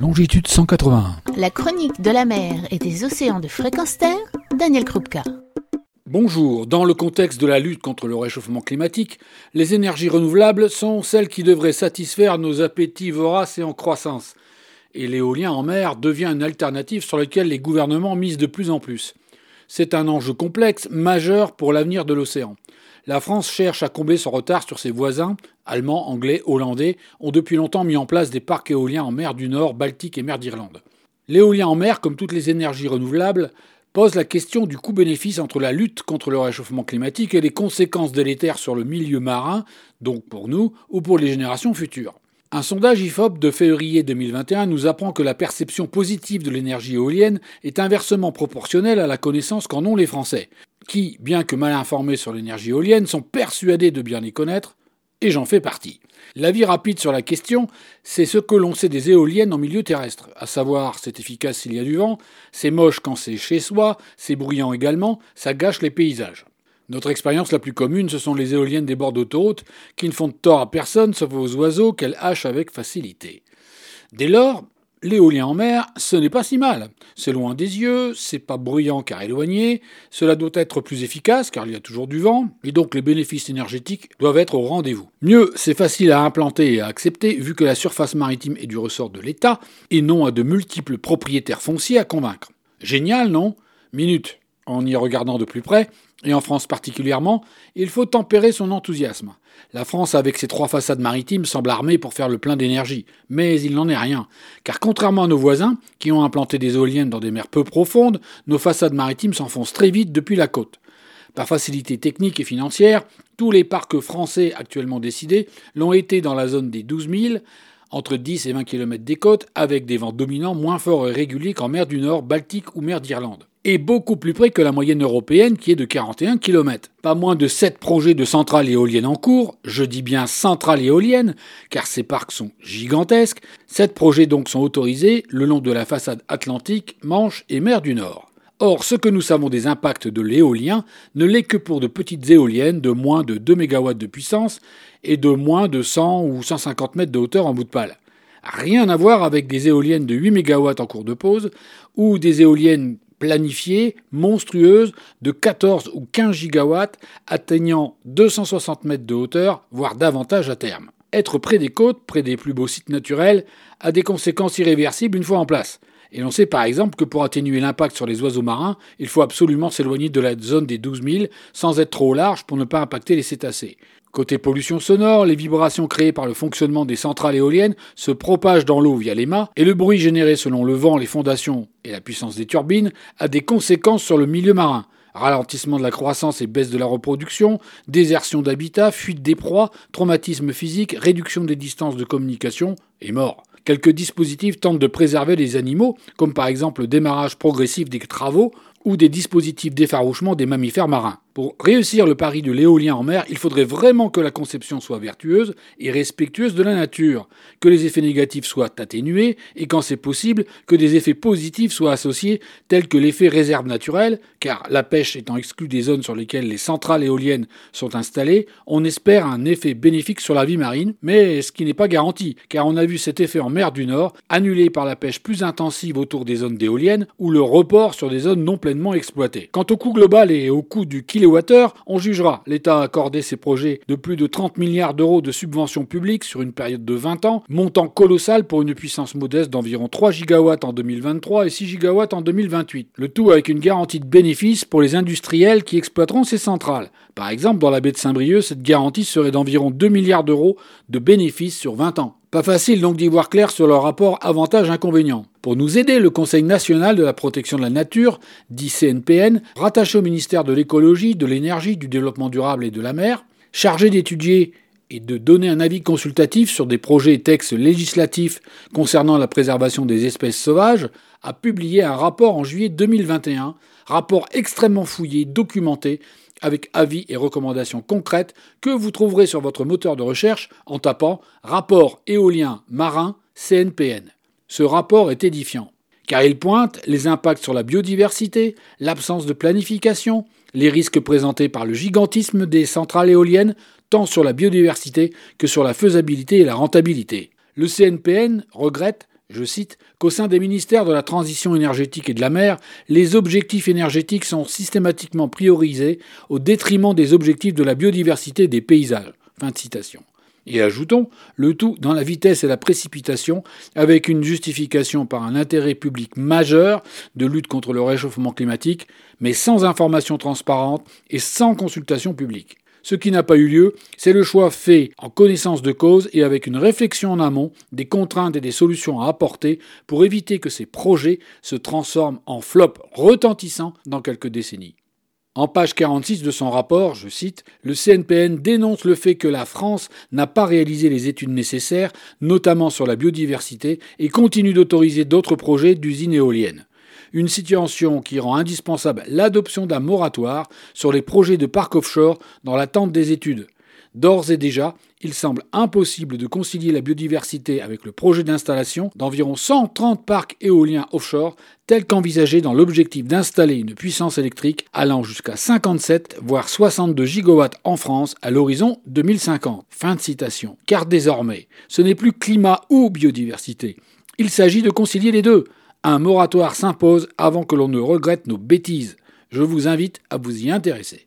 longitude 181. La chronique de la mer et des océans de fréquence terre, Daniel Krupka. Bonjour, dans le contexte de la lutte contre le réchauffement climatique, les énergies renouvelables sont celles qui devraient satisfaire nos appétits voraces et en croissance. Et l'éolien en mer devient une alternative sur laquelle les gouvernements misent de plus en plus. C'est un enjeu complexe, majeur pour l'avenir de l'océan. La France cherche à combler son retard sur ses voisins, allemands, anglais, hollandais, ont depuis longtemps mis en place des parcs éoliens en mer du Nord, Baltique et mer d'Irlande. L'éolien en mer, comme toutes les énergies renouvelables, pose la question du coût-bénéfice entre la lutte contre le réchauffement climatique et les conséquences délétères sur le milieu marin, donc pour nous ou pour les générations futures. Un sondage IFOP de février 2021 nous apprend que la perception positive de l'énergie éolienne est inversement proportionnelle à la connaissance qu'en ont les Français qui, bien que mal informés sur l'énergie éolienne, sont persuadés de bien les connaître, et j'en fais partie. L'avis rapide sur la question, c'est ce que l'on sait des éoliennes en milieu terrestre, à savoir c'est efficace s'il y a du vent, c'est moche quand c'est chez soi, c'est bruyant également, ça gâche les paysages. Notre expérience la plus commune, ce sont les éoliennes des bords d'autoroute, qui ne font tort à personne sauf aux oiseaux qu'elles hachent avec facilité. Dès lors, L'éolien en mer, ce n'est pas si mal. C'est loin des yeux, c'est pas bruyant car éloigné, cela doit être plus efficace car il y a toujours du vent, et donc les bénéfices énergétiques doivent être au rendez-vous. Mieux, c'est facile à implanter et à accepter vu que la surface maritime est du ressort de l'État et non à de multiples propriétaires fonciers à convaincre. Génial, non? Minute. En y regardant de plus près, et en France particulièrement, il faut tempérer son enthousiasme. La France, avec ses trois façades maritimes, semble armée pour faire le plein d'énergie, mais il n'en est rien, car contrairement à nos voisins, qui ont implanté des éoliennes dans des mers peu profondes, nos façades maritimes s'enfoncent très vite depuis la côte. Par facilité technique et financière, tous les parcs français actuellement décidés l'ont été dans la zone des 12 000, entre 10 et 20 km des côtes, avec des vents dominants moins forts et réguliers qu'en mer du Nord, Baltique ou mer d'Irlande et beaucoup plus près que la moyenne européenne qui est de 41 km. Pas moins de 7 projets de centrales éoliennes en cours, je dis bien centrales éoliennes, car ces parcs sont gigantesques. 7 projets donc sont autorisés le long de la façade atlantique, Manche et mer du Nord. Or, ce que nous savons des impacts de l'éolien ne l'est que pour de petites éoliennes de moins de 2 MW de puissance et de moins de 100 ou 150 mètres de hauteur en bout de pale. Rien à voir avec des éoliennes de 8 MW en cours de pause ou des éoliennes planifiée, monstrueuse, de 14 ou 15 gigawatts, atteignant 260 mètres de hauteur, voire davantage à terme. Être près des côtes, près des plus beaux sites naturels, a des conséquences irréversibles une fois en place. Et l'on sait par exemple que pour atténuer l'impact sur les oiseaux marins, il faut absolument s'éloigner de la zone des 12 000 sans être trop large pour ne pas impacter les cétacés. Côté pollution sonore, les vibrations créées par le fonctionnement des centrales éoliennes se propagent dans l'eau via les mâts, et le bruit généré selon le vent, les fondations et la puissance des turbines a des conséquences sur le milieu marin. Ralentissement de la croissance et baisse de la reproduction, désertion d'habitat, fuite des proies, traumatisme physique, réduction des distances de communication et mort. Quelques dispositifs tentent de préserver les animaux, comme par exemple le démarrage progressif des travaux ou des dispositifs d'effarouchement des mammifères marins. Pour réussir le pari de l'éolien en mer, il faudrait vraiment que la conception soit vertueuse et respectueuse de la nature, que les effets négatifs soient atténués et quand c'est possible, que des effets positifs soient associés, tels que l'effet réserve naturelle, car la pêche étant exclue des zones sur lesquelles les centrales éoliennes sont installées, on espère un effet bénéfique sur la vie marine, mais ce qui n'est pas garanti, car on a vu cet effet en mer du Nord, annulé par la pêche plus intensive autour des zones d'éoliennes ou le report sur des zones non pleinement exploitées. Quant au coût global et au coût du on jugera. L'État a accordé ses projets de plus de 30 milliards d'euros de subventions publiques sur une période de 20 ans, montant colossal pour une puissance modeste d'environ 3 gigawatts en 2023 et 6 gigawatts en 2028. Le tout avec une garantie de bénéfice pour les industriels qui exploiteront ces centrales. Par exemple, dans la baie de Saint-Brieuc, cette garantie serait d'environ 2 milliards d'euros de bénéfices sur 20 ans. Pas facile donc d'y voir clair sur leur rapport avantage-inconvénient. Pour nous aider, le Conseil national de la protection de la nature, dit CNPN, rattaché au ministère de l'écologie, de l'énergie, du développement durable et de la mer, chargé d'étudier et de donner un avis consultatif sur des projets et textes législatifs concernant la préservation des espèces sauvages, a publié un rapport en juillet 2021, rapport extrêmement fouillé, documenté, avec avis et recommandations concrètes que vous trouverez sur votre moteur de recherche en tapant Rapport éolien marin CNPN. Ce rapport est édifiant, car il pointe les impacts sur la biodiversité, l'absence de planification, les risques présentés par le gigantisme des centrales éoliennes, tant sur la biodiversité que sur la faisabilité et la rentabilité. Le CNPN regrette je cite, qu'au sein des ministères de la transition énergétique et de la mer, les objectifs énergétiques sont systématiquement priorisés au détriment des objectifs de la biodiversité des paysages. Fin de citation. Et ajoutons, le tout dans la vitesse et la précipitation, avec une justification par un intérêt public majeur de lutte contre le réchauffement climatique, mais sans information transparente et sans consultation publique. Ce qui n'a pas eu lieu, c'est le choix fait en connaissance de cause et avec une réflexion en amont des contraintes et des solutions à apporter pour éviter que ces projets se transforment en flop retentissants dans quelques décennies. En page 46 de son rapport, je cite, le CNPN dénonce le fait que la France n'a pas réalisé les études nécessaires, notamment sur la biodiversité, et continue d'autoriser d'autres projets d'usines éoliennes une situation qui rend indispensable l'adoption d'un moratoire sur les projets de parcs offshore dans l'attente des études. D'ores et déjà, il semble impossible de concilier la biodiversité avec le projet d'installation d'environ 130 parcs éoliens offshore tel qu'envisagé dans l'objectif d'installer une puissance électrique allant jusqu'à 57 voire 62 gigawatts en France à l'horizon 2050. Fin de citation. Car désormais, ce n'est plus climat ou biodiversité. Il s'agit de concilier les deux. Un moratoire s'impose avant que l'on ne regrette nos bêtises. Je vous invite à vous y intéresser.